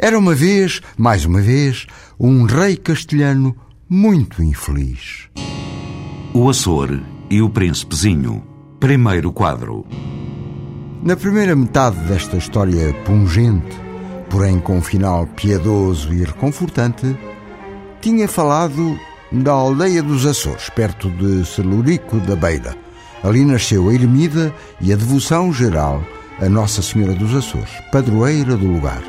Era uma vez, mais uma vez, um rei castelhano muito infeliz. O Açor e o Príncipezinho. Primeiro quadro. Na primeira metade desta história pungente, porém com um final piedoso e reconfortante, tinha falado da aldeia dos Açores, perto de Celurico da Beira. Ali nasceu a Ermida e a devoção geral a Nossa Senhora dos Açores, padroeira do lugar.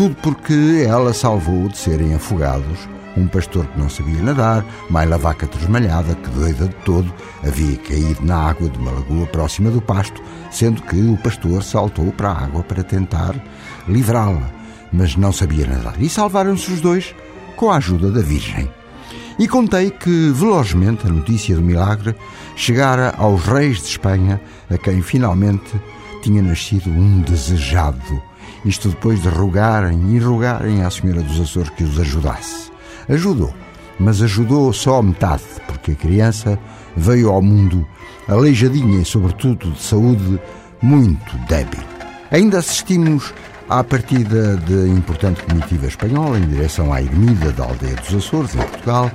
Tudo porque ela salvou de serem afogados um pastor que não sabia nadar, mais a vaca tresmalhada, que doida de todo, havia caído na água de uma lagoa próxima do pasto, sendo que o pastor saltou para a água para tentar livrá-la, mas não sabia nadar. E salvaram-se os dois com a ajuda da Virgem. E contei que, velozmente, a notícia do milagre chegara aos reis de Espanha, a quem finalmente tinha nascido um desejado isto depois de rogarem e rogarem à Senhora dos Açores que os ajudasse. Ajudou, mas ajudou só metade, porque a criança veio ao mundo aleijadinha e, sobretudo, de saúde muito débil. Ainda assistimos à partida de importante comitiva espanhola em direção à ermida da aldeia dos Açores, em Portugal,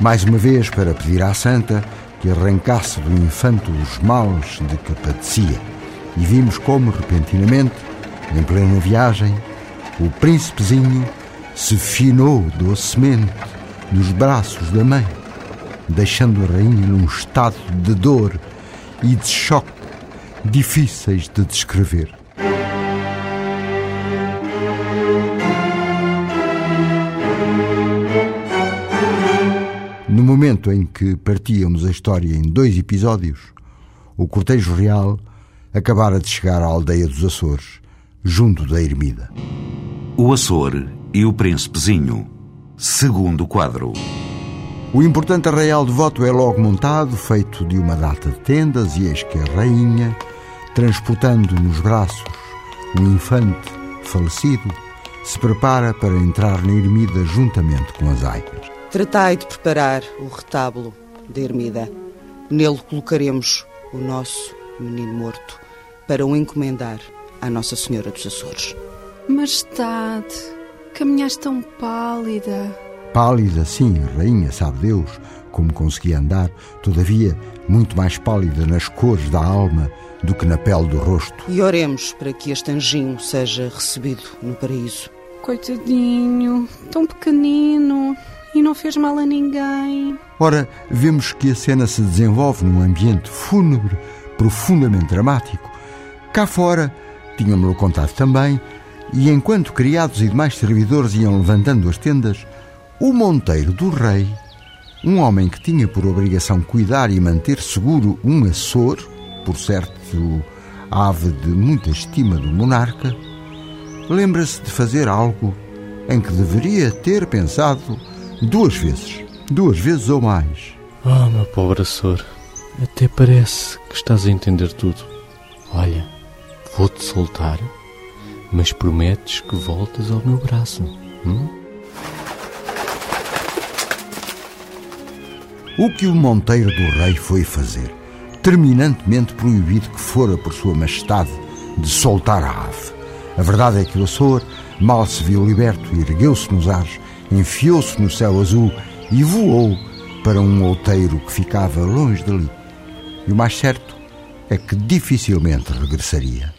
mais uma vez para pedir à Santa que arrancasse do infanto os males de que padecia. E vimos como, repentinamente, em plena viagem, o príncipezinho se finou docemente nos braços da mãe, deixando a rainha num estado de dor e de choque difíceis de descrever. No momento em que partíamos a história em dois episódios, o cortejo real acabara de chegar à aldeia dos Açores, junto da ermida. O Açor e o Príncipezinho. Segundo quadro. O importante arraial de voto é logo montado, feito de uma data de tendas, e eis que a rainha, transportando nos braços o infante falecido, se prepara para entrar na ermida juntamente com as aias. Tratai de preparar o retábulo da ermida. Nele colocaremos o nosso menino morto para o encomendar à Nossa Senhora dos Açores. Majestade, caminhaste tão pálida. Pálida, sim, rainha, sabe Deus como conseguia andar, todavia muito mais pálida nas cores da alma do que na pele do rosto. E oremos para que este anjinho seja recebido no paraíso. Coitadinho, tão pequenino e não fez mal a ninguém. Ora, vemos que a cena se desenvolve num ambiente fúnebre, profundamente dramático. Cá fora, tínhamos-lo contado também, e enquanto criados e demais servidores iam levantando as tendas, o monteiro do rei, um homem que tinha por obrigação cuidar e manter seguro um Açor, por certo ave de muita estima do monarca, lembra-se de fazer algo em que deveria ter pensado duas vezes, duas vezes ou mais. Oh, meu pobre Açor, até parece que estás a entender tudo. Vou-te soltar, mas prometes que voltas ao meu braço. Hum? O que o monteiro do rei foi fazer, terminantemente proibido que fora por sua majestade de soltar a ave. A verdade é que o Açor mal se viu liberto ergueu-se nos ares, enfiou-se no céu azul e voou para um outeiro que ficava longe dali. E o mais certo é que dificilmente regressaria.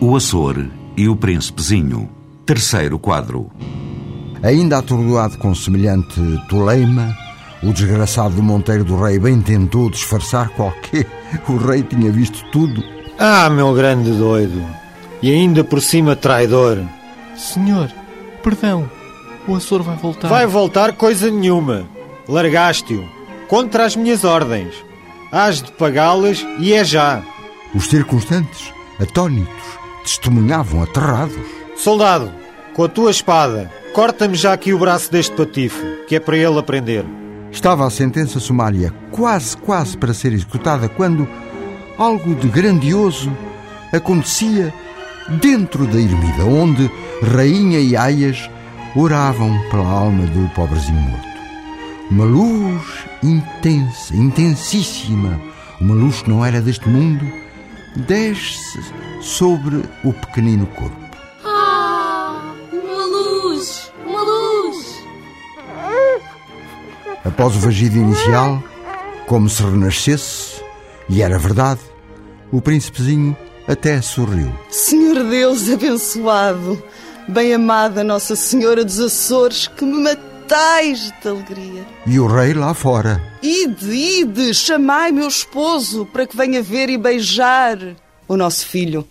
O Açor e o Príncipezinho. Terceiro quadro. Ainda atordoado com semelhante toleima, o desgraçado do Monteiro do Rei bem tentou disfarçar qualquer. O rei tinha visto tudo. Ah, meu grande doido! E ainda por cima traidor! Senhor, perdão, o Açor vai voltar. Vai voltar coisa nenhuma! Largaste-o contra as minhas ordens. Hás de pagá-las e é já. Os circunstantes, atónitos, testemunhavam aterrados. Soldado, Com a tua espada, corta-me já aqui o braço deste patife, que é para ele aprender. Estava a sentença sumária quase, quase para ser executada quando algo de grandioso acontecia dentro da ermida, onde rainha e aias oravam pela alma do pobrezinho morto. Uma luz intensa, intensíssima, uma luz que não era deste mundo, desce sobre o pequenino corpo. Ah, uma luz, uma luz. Após o vagido inicial, como se renascesse, e era verdade, o príncipezinho até sorriu. Senhor Deus abençoado, bem-amada Nossa Senhora dos Açores, que me matais de alegria. E o rei lá fora. Ide, ide, chamai meu esposo para que venha ver e beijar o nosso filho.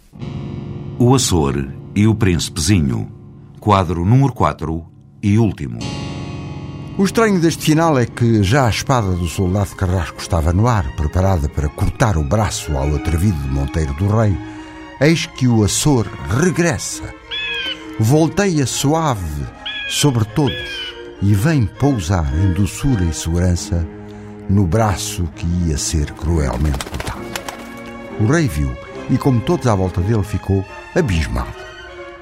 O Açor e o Príncipezinho. Quadro número 4 e último. O estranho deste final é que já a espada do soldado Carrasco estava no ar, preparada para cortar o braço ao atrevido Monteiro do Rei. Eis que o Açor regressa, volteia suave sobre todos e vem pousar em doçura e segurança no braço que ia ser cruelmente cortado. O rei viu e, como todos à volta dele, ficou abismado.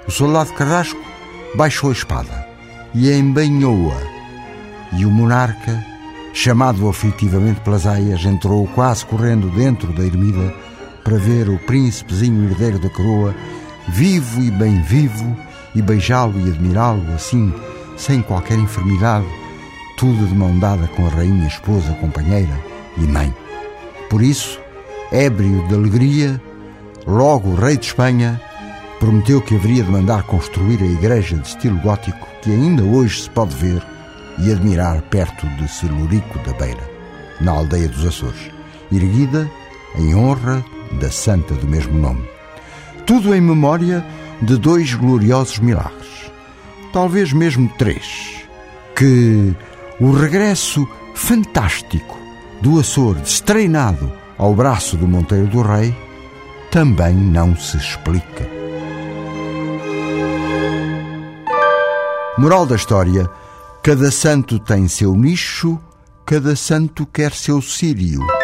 O soldado Carrasco baixou a espada e embanhou-a e o monarca, chamado aflitivamente pelas aias, entrou quase correndo dentro da ermida para ver o príncipezinho herdeiro da coroa, vivo e bem vivo, e beijá-lo e admirá-lo assim, sem qualquer enfermidade, tudo de mão dada com a rainha, esposa, companheira e mãe. Por isso, ébrio de alegria, logo o rei de Espanha prometeu que haveria de mandar construir a igreja de estilo gótico que ainda hoje se pode ver e admirar perto de Celurico da Beira, na aldeia dos Açores, erguida em honra da santa do mesmo nome. Tudo em memória de dois gloriosos milagres, talvez mesmo três, que o regresso fantástico do Açor destreinado ao braço do Monteiro do Rei também não se explica. Moral da história: cada santo tem seu nicho, cada santo quer seu círio.